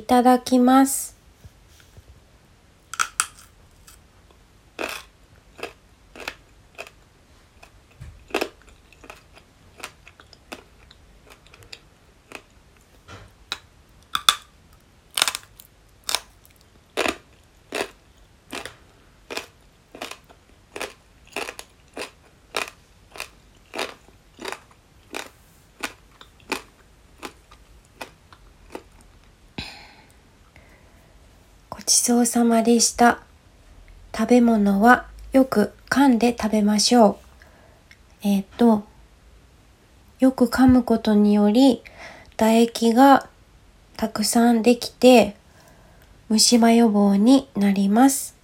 いただきます。ごちそうさまでした。食べ物はよく噛んで食べましょう。えっ、と、よく噛むことにより唾液がたくさんできて虫歯予防になります。